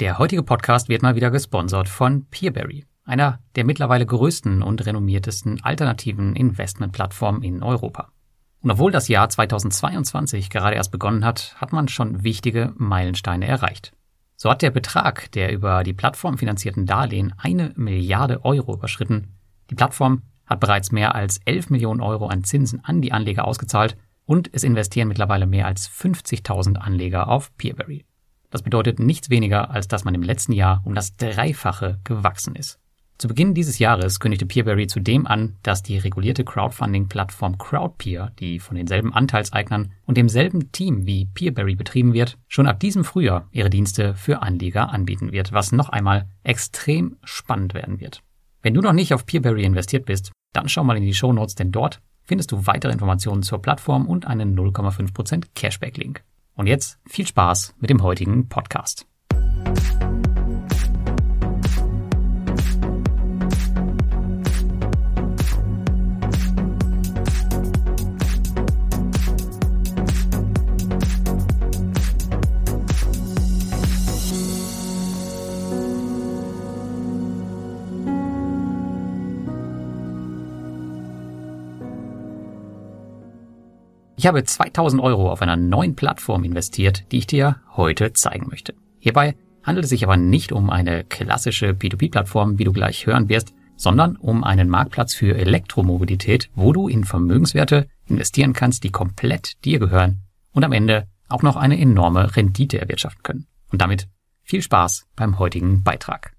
Der heutige Podcast wird mal wieder gesponsert von Peerberry, einer der mittlerweile größten und renommiertesten alternativen Investmentplattformen in Europa. Und obwohl das Jahr 2022 gerade erst begonnen hat, hat man schon wichtige Meilensteine erreicht. So hat der Betrag der über die Plattform finanzierten Darlehen eine Milliarde Euro überschritten. Die Plattform hat bereits mehr als 11 Millionen Euro an Zinsen an die Anleger ausgezahlt und es investieren mittlerweile mehr als 50.000 Anleger auf Peerberry. Das bedeutet nichts weniger, als dass man im letzten Jahr um das Dreifache gewachsen ist. Zu Beginn dieses Jahres kündigte Peerberry zudem an, dass die regulierte Crowdfunding-Plattform Crowdpeer, die von denselben Anteilseignern und demselben Team wie Peerberry betrieben wird, schon ab diesem Frühjahr ihre Dienste für Anleger anbieten wird, was noch einmal extrem spannend werden wird. Wenn du noch nicht auf Peerberry investiert bist, dann schau mal in die Show Notes, denn dort findest du weitere Informationen zur Plattform und einen 0,5% Cashback-Link. Und jetzt viel Spaß mit dem heutigen Podcast. Habe 2000 Euro auf einer neuen Plattform investiert, die ich dir heute zeigen möchte. Hierbei handelt es sich aber nicht um eine klassische P2P-Plattform, wie du gleich hören wirst, sondern um einen Marktplatz für Elektromobilität, wo du in Vermögenswerte investieren kannst, die komplett dir gehören und am Ende auch noch eine enorme Rendite erwirtschaften können. Und damit viel Spaß beim heutigen Beitrag.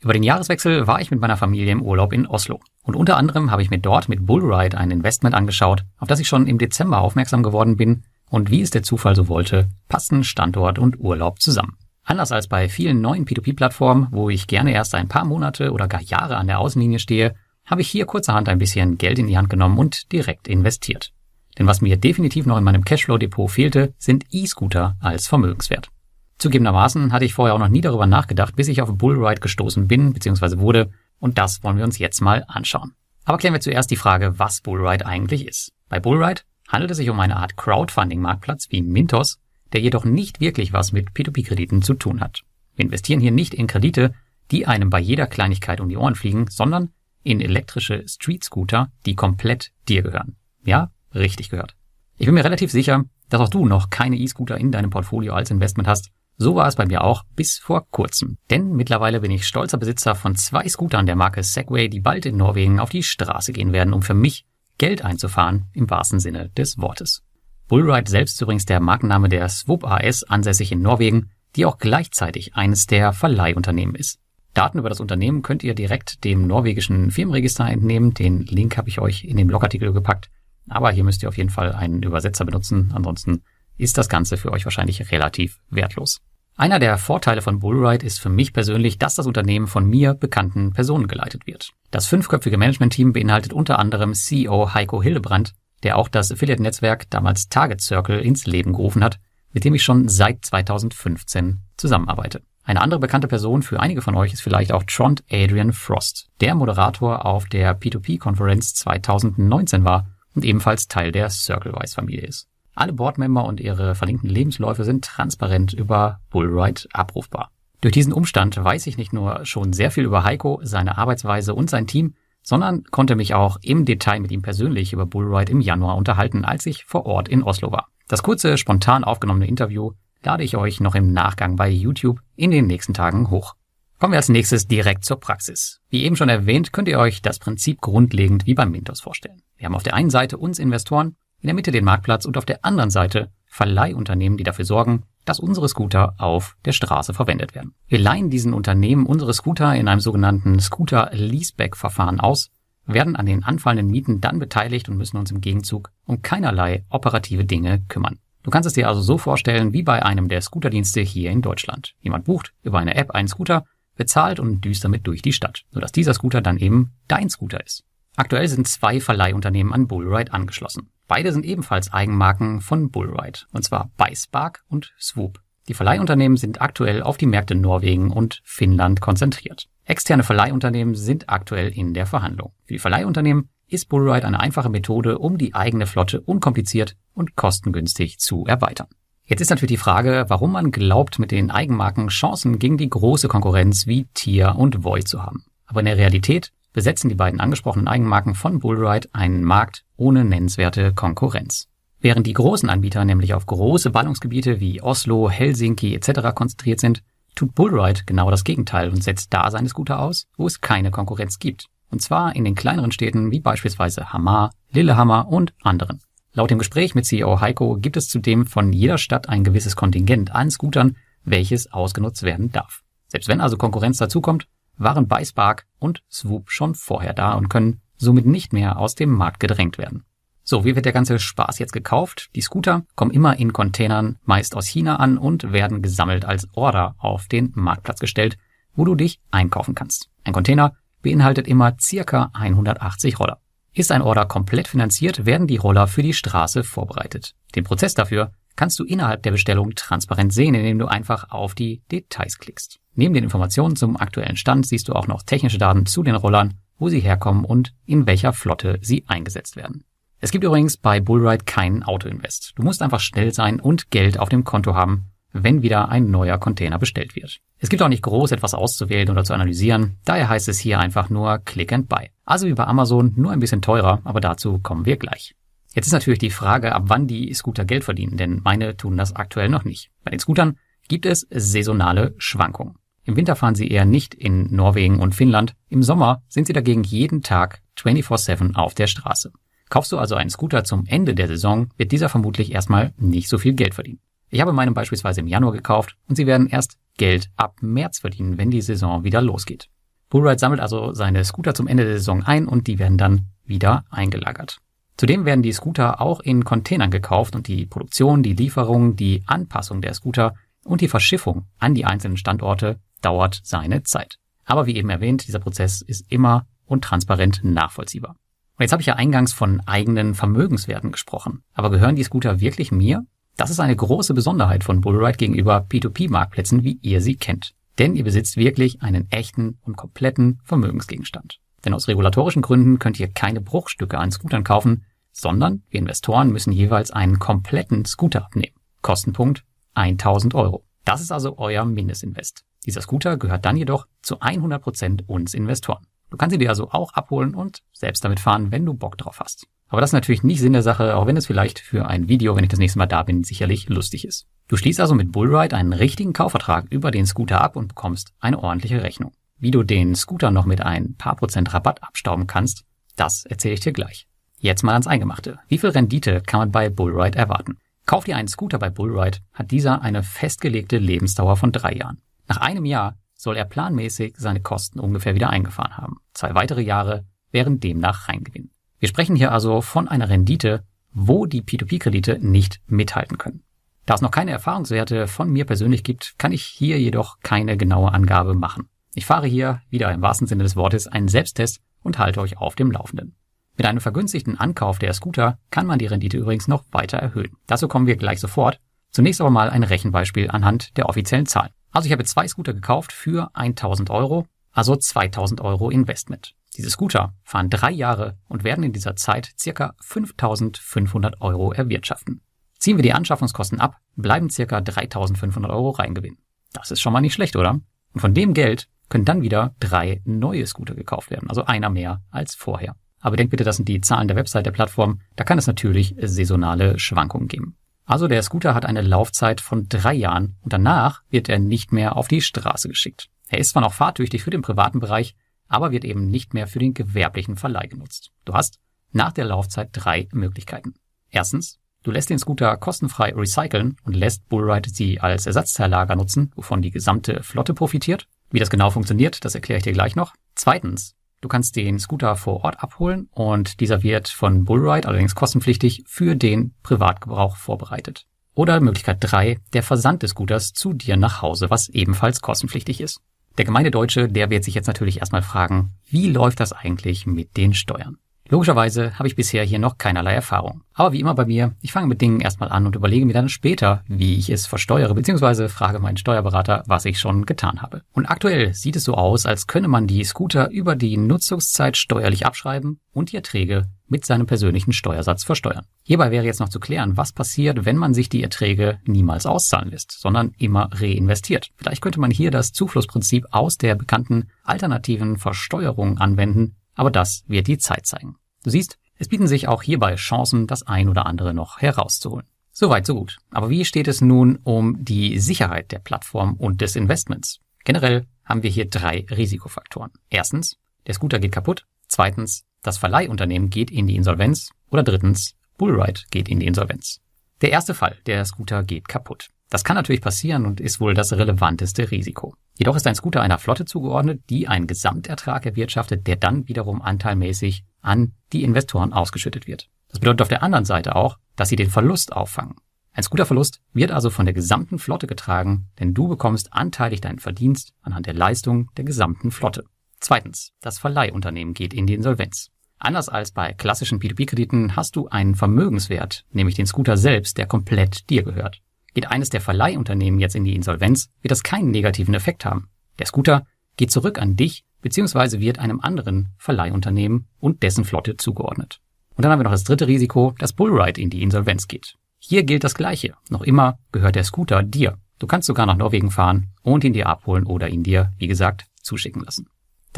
Über den Jahreswechsel war ich mit meiner Familie im Urlaub in Oslo. Und unter anderem habe ich mir dort mit Bullride ein Investment angeschaut, auf das ich schon im Dezember aufmerksam geworden bin. Und wie es der Zufall so wollte, passen Standort und Urlaub zusammen. Anders als bei vielen neuen P2P-Plattformen, wo ich gerne erst ein paar Monate oder gar Jahre an der Außenlinie stehe, habe ich hier kurzerhand ein bisschen Geld in die Hand genommen und direkt investiert. Denn was mir definitiv noch in meinem Cashflow-Depot fehlte, sind E-Scooter als Vermögenswert. Zugegebenermaßen hatte ich vorher auch noch nie darüber nachgedacht, bis ich auf Bullride gestoßen bin bzw. wurde, und das wollen wir uns jetzt mal anschauen. Aber klären wir zuerst die Frage, was Bullride eigentlich ist. Bei Bullride handelt es sich um eine Art Crowdfunding-Marktplatz wie Mintos, der jedoch nicht wirklich was mit P2P-Krediten zu tun hat. Wir investieren hier nicht in Kredite, die einem bei jeder Kleinigkeit um die Ohren fliegen, sondern in elektrische Street-Scooter, die komplett dir gehören. Ja, richtig gehört. Ich bin mir relativ sicher, dass auch du noch keine E-Scooter in deinem Portfolio als Investment hast so war es bei mir auch bis vor kurzem. Denn mittlerweile bin ich stolzer Besitzer von zwei Scootern der Marke Segway, die bald in Norwegen auf die Straße gehen werden, um für mich Geld einzufahren im wahrsten Sinne des Wortes. Bullride selbst ist übrigens der Markenname der Swoop AS ansässig in Norwegen, die auch gleichzeitig eines der Verleihunternehmen ist. Daten über das Unternehmen könnt ihr direkt dem norwegischen Firmenregister entnehmen. Den Link habe ich euch in den Blogartikel gepackt. Aber hier müsst ihr auf jeden Fall einen Übersetzer benutzen. Ansonsten ist das Ganze für euch wahrscheinlich relativ wertlos. Einer der Vorteile von Bullride ist für mich persönlich, dass das Unternehmen von mir bekannten Personen geleitet wird. Das fünfköpfige Managementteam beinhaltet unter anderem CEO Heiko Hildebrand, der auch das Affiliate-Netzwerk damals Target Circle ins Leben gerufen hat, mit dem ich schon seit 2015 zusammenarbeite. Eine andere bekannte Person für einige von euch ist vielleicht auch Trond Adrian Frost, der Moderator auf der P2P-Konferenz 2019 war und ebenfalls Teil der CircleWise-Familie ist. Alle Boardmember und ihre verlinkten Lebensläufe sind transparent über Bullride abrufbar. Durch diesen Umstand weiß ich nicht nur schon sehr viel über Heiko, seine Arbeitsweise und sein Team, sondern konnte mich auch im Detail mit ihm persönlich über Bullride im Januar unterhalten, als ich vor Ort in Oslo war. Das kurze, spontan aufgenommene Interview lade ich euch noch im Nachgang bei YouTube in den nächsten Tagen hoch. Kommen wir als nächstes direkt zur Praxis. Wie eben schon erwähnt, könnt ihr euch das Prinzip grundlegend wie beim Mintos vorstellen. Wir haben auf der einen Seite uns Investoren, in der Mitte den Marktplatz und auf der anderen Seite Verleihunternehmen, die dafür sorgen, dass unsere Scooter auf der Straße verwendet werden. Wir leihen diesen Unternehmen unsere Scooter in einem sogenannten Scooter-Leaseback-Verfahren aus, werden an den anfallenden Mieten dann beteiligt und müssen uns im Gegenzug um keinerlei operative Dinge kümmern. Du kannst es dir also so vorstellen wie bei einem der Scooterdienste hier in Deutschland. Jemand bucht über eine App einen Scooter, bezahlt und düst damit durch die Stadt, sodass dieser Scooter dann eben dein Scooter ist. Aktuell sind zwei Verleihunternehmen an Bullride angeschlossen. Beide sind ebenfalls Eigenmarken von Bullride, und zwar Byspark und Swoop. Die Verleihunternehmen sind aktuell auf die Märkte Norwegen und Finnland konzentriert. Externe Verleihunternehmen sind aktuell in der Verhandlung. Für die Verleihunternehmen ist Bullride eine einfache Methode, um die eigene Flotte unkompliziert und kostengünstig zu erweitern. Jetzt ist natürlich die Frage, warum man glaubt, mit den Eigenmarken Chancen gegen die große Konkurrenz wie Tier und Void zu haben. Aber in der Realität besetzen die beiden angesprochenen Eigenmarken von Bullride einen Markt ohne nennenswerte Konkurrenz. Während die großen Anbieter nämlich auf große Ballungsgebiete wie Oslo, Helsinki etc. konzentriert sind, tut Bullride genau das Gegenteil und setzt da seine Scooter aus, wo es keine Konkurrenz gibt. Und zwar in den kleineren Städten wie beispielsweise Hamar, Lillehammer und anderen. Laut dem Gespräch mit CEO Heiko gibt es zudem von jeder Stadt ein gewisses Kontingent an Scootern, welches ausgenutzt werden darf. Selbst wenn also Konkurrenz dazukommt, waren Byspark und Swoop schon vorher da und können somit nicht mehr aus dem Markt gedrängt werden. So, wie wird der ganze Spaß jetzt gekauft? Die Scooter kommen immer in Containern, meist aus China an und werden gesammelt als Order auf den Marktplatz gestellt, wo du dich einkaufen kannst. Ein Container beinhaltet immer circa 180 Roller. Ist ein Order komplett finanziert, werden die Roller für die Straße vorbereitet. Den Prozess dafür kannst du innerhalb der Bestellung transparent sehen, indem du einfach auf die Details klickst. Neben den Informationen zum aktuellen Stand siehst du auch noch technische Daten zu den Rollern, wo sie herkommen und in welcher Flotte sie eingesetzt werden. Es gibt übrigens bei Bullride keinen Autoinvest. Du musst einfach schnell sein und Geld auf dem Konto haben, wenn wieder ein neuer Container bestellt wird. Es gibt auch nicht groß etwas auszuwählen oder zu analysieren, daher heißt es hier einfach nur Click and Buy. Also wie bei Amazon, nur ein bisschen teurer, aber dazu kommen wir gleich. Jetzt ist natürlich die Frage, ab wann die Scooter Geld verdienen, denn meine tun das aktuell noch nicht. Bei den Scootern gibt es saisonale Schwankungen. Im Winter fahren sie eher nicht in Norwegen und Finnland, im Sommer sind sie dagegen jeden Tag 24-7 auf der Straße. Kaufst du also einen Scooter zum Ende der Saison, wird dieser vermutlich erstmal nicht so viel Geld verdienen. Ich habe meinen beispielsweise im Januar gekauft und sie werden erst Geld ab März verdienen, wenn die Saison wieder losgeht. Bullride sammelt also seine Scooter zum Ende der Saison ein und die werden dann wieder eingelagert. Zudem werden die Scooter auch in Containern gekauft und die Produktion, die Lieferung, die Anpassung der Scooter und die Verschiffung an die einzelnen Standorte dauert seine Zeit. Aber wie eben erwähnt, dieser Prozess ist immer und transparent nachvollziehbar. Und jetzt habe ich ja eingangs von eigenen Vermögenswerten gesprochen. Aber gehören die Scooter wirklich mir? Das ist eine große Besonderheit von Bullride gegenüber P2P-Marktplätzen, wie ihr sie kennt. Denn ihr besitzt wirklich einen echten und kompletten Vermögensgegenstand. Denn aus regulatorischen Gründen könnt ihr keine Bruchstücke an Scootern kaufen, sondern wir Investoren müssen jeweils einen kompletten Scooter abnehmen. Kostenpunkt 1000 Euro. Das ist also euer Mindestinvest. Dieser Scooter gehört dann jedoch zu 100 Prozent uns Investoren. Du kannst sie dir also auch abholen und selbst damit fahren, wenn du Bock drauf hast. Aber das ist natürlich nicht Sinn der Sache, auch wenn es vielleicht für ein Video, wenn ich das nächste Mal da bin, sicherlich lustig ist. Du schließt also mit Bullride einen richtigen Kaufvertrag über den Scooter ab und bekommst eine ordentliche Rechnung. Wie du den Scooter noch mit ein paar Prozent Rabatt abstauben kannst, das erzähle ich dir gleich. Jetzt mal ans Eingemachte. Wie viel Rendite kann man bei Bullride erwarten? Kauf dir einen Scooter bei Bullride, hat dieser eine festgelegte Lebensdauer von drei Jahren. Nach einem Jahr soll er planmäßig seine Kosten ungefähr wieder eingefahren haben. Zwei weitere Jahre wären demnach Reingewinn. Wir sprechen hier also von einer Rendite, wo die P2P-Kredite nicht mithalten können. Da es noch keine Erfahrungswerte von mir persönlich gibt, kann ich hier jedoch keine genaue Angabe machen. Ich fahre hier, wieder im wahrsten Sinne des Wortes, einen Selbsttest und halte euch auf dem Laufenden. Mit einem vergünstigten Ankauf der Scooter kann man die Rendite übrigens noch weiter erhöhen. Dazu kommen wir gleich sofort. Zunächst aber mal ein Rechenbeispiel anhand der offiziellen Zahlen. Also ich habe zwei Scooter gekauft für 1000 Euro, also 2000 Euro Investment. Diese Scooter fahren drei Jahre und werden in dieser Zeit circa 5500 Euro erwirtschaften. Ziehen wir die Anschaffungskosten ab, bleiben circa 3500 Euro Reingewinn. Das ist schon mal nicht schlecht, oder? Und von dem Geld können dann wieder drei neue Scooter gekauft werden, also einer mehr als vorher. Aber denkt bitte, das sind die Zahlen der Website der Plattform. Da kann es natürlich saisonale Schwankungen geben. Also der Scooter hat eine Laufzeit von drei Jahren und danach wird er nicht mehr auf die Straße geschickt. Er ist zwar noch fahrtüchtig für den privaten Bereich, aber wird eben nicht mehr für den gewerblichen Verleih genutzt. Du hast nach der Laufzeit drei Möglichkeiten. Erstens, du lässt den Scooter kostenfrei recyceln und lässt Bullride sie als Ersatzteillager nutzen, wovon die gesamte Flotte profitiert. Wie das genau funktioniert, das erkläre ich dir gleich noch. Zweitens, Du kannst den Scooter vor Ort abholen und dieser wird von Bullride, allerdings kostenpflichtig, für den Privatgebrauch vorbereitet. Oder Möglichkeit drei: der Versand des Scooters zu dir nach Hause, was ebenfalls kostenpflichtig ist. Der gemeine Deutsche, der wird sich jetzt natürlich erstmal fragen, wie läuft das eigentlich mit den Steuern? Logischerweise habe ich bisher hier noch keinerlei Erfahrung. Aber wie immer bei mir, ich fange mit Dingen erstmal an und überlege mir dann später, wie ich es versteuere, beziehungsweise frage meinen Steuerberater, was ich schon getan habe. Und aktuell sieht es so aus, als könne man die Scooter über die Nutzungszeit steuerlich abschreiben und die Erträge mit seinem persönlichen Steuersatz versteuern. Hierbei wäre jetzt noch zu klären, was passiert, wenn man sich die Erträge niemals auszahlen lässt, sondern immer reinvestiert. Vielleicht könnte man hier das Zuflussprinzip aus der bekannten alternativen Versteuerung anwenden, aber das wird die Zeit zeigen. Du siehst, es bieten sich auch hierbei Chancen, das ein oder andere noch herauszuholen. Soweit, so gut. Aber wie steht es nun um die Sicherheit der Plattform und des Investments? Generell haben wir hier drei Risikofaktoren. Erstens, der Scooter geht kaputt. Zweitens, das Verleihunternehmen geht in die Insolvenz. Oder drittens, Bullride geht in die Insolvenz. Der erste Fall, der Scooter geht kaputt. Das kann natürlich passieren und ist wohl das relevanteste Risiko. Jedoch ist ein Scooter einer Flotte zugeordnet, die einen Gesamtertrag erwirtschaftet, der dann wiederum anteilmäßig an die Investoren ausgeschüttet wird. Das bedeutet auf der anderen Seite auch, dass sie den Verlust auffangen. Ein Scooterverlust wird also von der gesamten Flotte getragen, denn du bekommst anteilig deinen Verdienst anhand der Leistung der gesamten Flotte. Zweitens, das Verleihunternehmen geht in die Insolvenz. Anders als bei klassischen P2P-Krediten hast du einen Vermögenswert, nämlich den Scooter selbst, der komplett dir gehört. Geht eines der Verleihunternehmen jetzt in die Insolvenz, wird das keinen negativen Effekt haben. Der Scooter geht zurück an dich bzw. wird einem anderen Verleihunternehmen und dessen Flotte zugeordnet. Und dann haben wir noch das dritte Risiko, dass Bullride in die Insolvenz geht. Hier gilt das Gleiche. Noch immer gehört der Scooter dir. Du kannst sogar nach Norwegen fahren und ihn dir abholen oder ihn dir, wie gesagt, zuschicken lassen.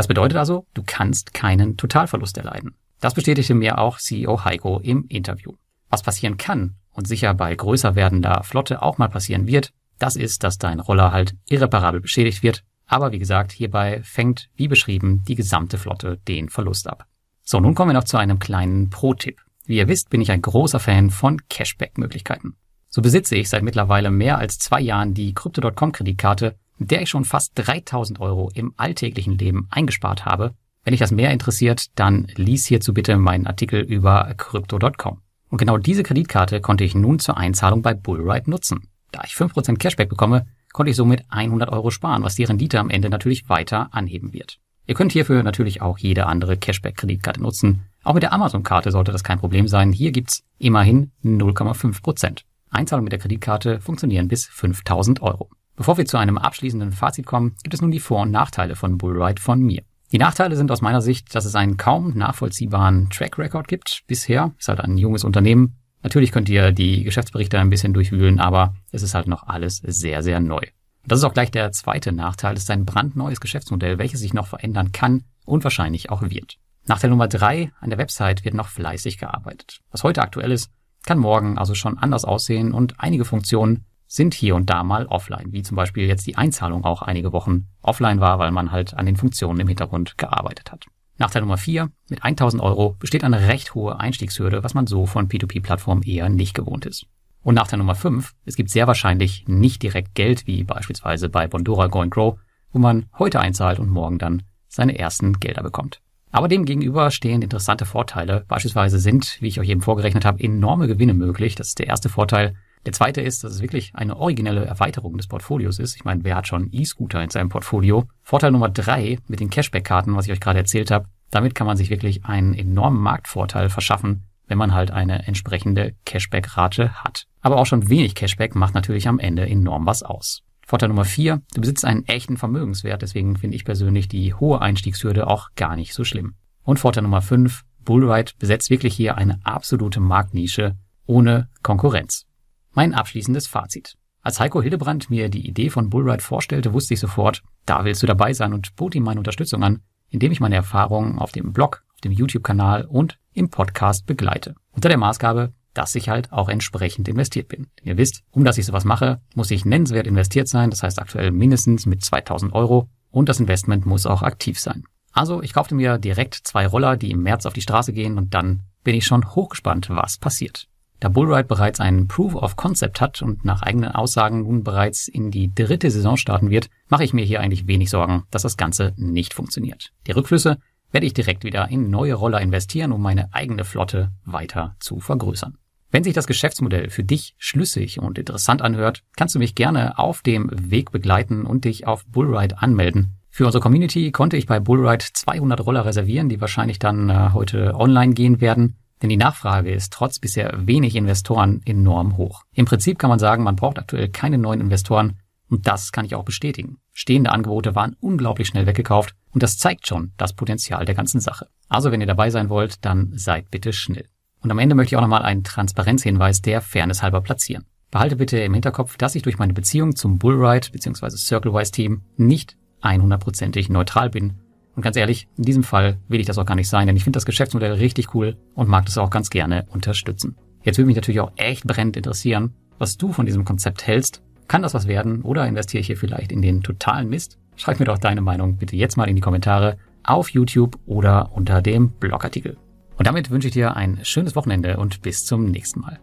Das bedeutet also, du kannst keinen Totalverlust erleiden. Das bestätigte mir auch CEO Heiko im Interview. Was passieren kann und sicher bei größer werdender Flotte auch mal passieren wird, das ist, dass dein Roller halt irreparabel beschädigt wird. Aber wie gesagt, hierbei fängt, wie beschrieben, die gesamte Flotte den Verlust ab. So, nun kommen wir noch zu einem kleinen Pro-Tipp. Wie ihr wisst, bin ich ein großer Fan von Cashback-Möglichkeiten. So besitze ich seit mittlerweile mehr als zwei Jahren die Crypto.com Kreditkarte mit der ich schon fast 3000 Euro im alltäglichen Leben eingespart habe. Wenn dich das mehr interessiert, dann lies hierzu bitte meinen Artikel über crypto.com. Und genau diese Kreditkarte konnte ich nun zur Einzahlung bei Bullride nutzen. Da ich 5% Cashback bekomme, konnte ich somit 100 Euro sparen, was die Rendite am Ende natürlich weiter anheben wird. Ihr könnt hierfür natürlich auch jede andere Cashback-Kreditkarte nutzen. Auch mit der Amazon-Karte sollte das kein Problem sein. Hier gibt's immerhin 0,5%. Einzahlungen mit der Kreditkarte funktionieren bis 5000 Euro. Bevor wir zu einem abschließenden Fazit kommen, gibt es nun die Vor- und Nachteile von Bullride von mir. Die Nachteile sind aus meiner Sicht, dass es einen kaum nachvollziehbaren Track Record gibt. Bisher ist halt ein junges Unternehmen. Natürlich könnt ihr die Geschäftsberichte ein bisschen durchwühlen, aber es ist halt noch alles sehr, sehr neu. Das ist auch gleich der zweite Nachteil. Es ist ein brandneues Geschäftsmodell, welches sich noch verändern kann und wahrscheinlich auch wird. Nachteil Nummer drei, an der Website wird noch fleißig gearbeitet. Was heute aktuell ist, kann morgen also schon anders aussehen und einige Funktionen sind hier und da mal offline, wie zum Beispiel jetzt die Einzahlung auch einige Wochen offline war, weil man halt an den Funktionen im Hintergrund gearbeitet hat. Nachteil Nummer 4. Mit 1000 Euro besteht eine recht hohe Einstiegshürde, was man so von P2P-Plattformen eher nicht gewohnt ist. Und Nachteil Nummer 5. Es gibt sehr wahrscheinlich nicht direkt Geld, wie beispielsweise bei Bondora Go and Grow, wo man heute einzahlt und morgen dann seine ersten Gelder bekommt. Aber dem gegenüber stehen interessante Vorteile. Beispielsweise sind, wie ich euch eben vorgerechnet habe, enorme Gewinne möglich. Das ist der erste Vorteil. Der zweite ist, dass es wirklich eine originelle Erweiterung des Portfolios ist. Ich meine, wer hat schon E-Scooter in seinem Portfolio? Vorteil Nummer drei mit den Cashback-Karten, was ich euch gerade erzählt habe. Damit kann man sich wirklich einen enormen Marktvorteil verschaffen, wenn man halt eine entsprechende Cashback-Rate hat. Aber auch schon wenig Cashback macht natürlich am Ende enorm was aus. Vorteil Nummer vier, du besitzt einen echten Vermögenswert, deswegen finde ich persönlich die hohe Einstiegshürde auch gar nicht so schlimm. Und Vorteil Nummer fünf, Bullride besetzt wirklich hier eine absolute Marktnische ohne Konkurrenz. Mein abschließendes Fazit. Als Heiko Hildebrand mir die Idee von Bullride vorstellte, wusste ich sofort, da willst du dabei sein und bot ihm meine Unterstützung an, indem ich meine Erfahrungen auf dem Blog, auf dem YouTube-Kanal und im Podcast begleite. Unter der Maßgabe, dass ich halt auch entsprechend investiert bin. Denn ihr wisst, um dass ich sowas mache, muss ich nennenswert investiert sein, das heißt aktuell mindestens mit 2000 Euro und das Investment muss auch aktiv sein. Also ich kaufte mir direkt zwei Roller, die im März auf die Straße gehen und dann bin ich schon hochgespannt, was passiert. Da Bullride bereits einen Proof of Concept hat und nach eigenen Aussagen nun bereits in die dritte Saison starten wird, mache ich mir hier eigentlich wenig Sorgen, dass das Ganze nicht funktioniert. Die Rückflüsse werde ich direkt wieder in neue Roller investieren, um meine eigene Flotte weiter zu vergrößern. Wenn sich das Geschäftsmodell für dich schlüssig und interessant anhört, kannst du mich gerne auf dem Weg begleiten und dich auf Bullride anmelden. Für unsere Community konnte ich bei Bullride 200 Roller reservieren, die wahrscheinlich dann äh, heute online gehen werden. Denn die Nachfrage ist trotz bisher wenig Investoren enorm hoch. Im Prinzip kann man sagen, man braucht aktuell keine neuen Investoren, Und das kann ich auch bestätigen. Stehende Angebote waren unglaublich schnell weggekauft und das zeigt schon das Potenzial der ganzen Sache. Also wenn ihr dabei sein wollt, dann seid bitte schnell. Und am Ende möchte ich auch nochmal einen Transparenzhinweis der Fairness halber platzieren. Behalte bitte im Hinterkopf, dass ich durch meine Beziehung zum Bullride bzw. CircleWise Team nicht 100%ig neutral bin. Und ganz ehrlich, in diesem Fall will ich das auch gar nicht sein, denn ich finde das Geschäftsmodell richtig cool und mag das auch ganz gerne unterstützen. Jetzt würde mich natürlich auch echt brennend interessieren, was du von diesem Konzept hältst. Kann das was werden oder investiere ich hier vielleicht in den totalen Mist? Schreib mir doch deine Meinung bitte jetzt mal in die Kommentare auf YouTube oder unter dem Blogartikel. Und damit wünsche ich dir ein schönes Wochenende und bis zum nächsten Mal.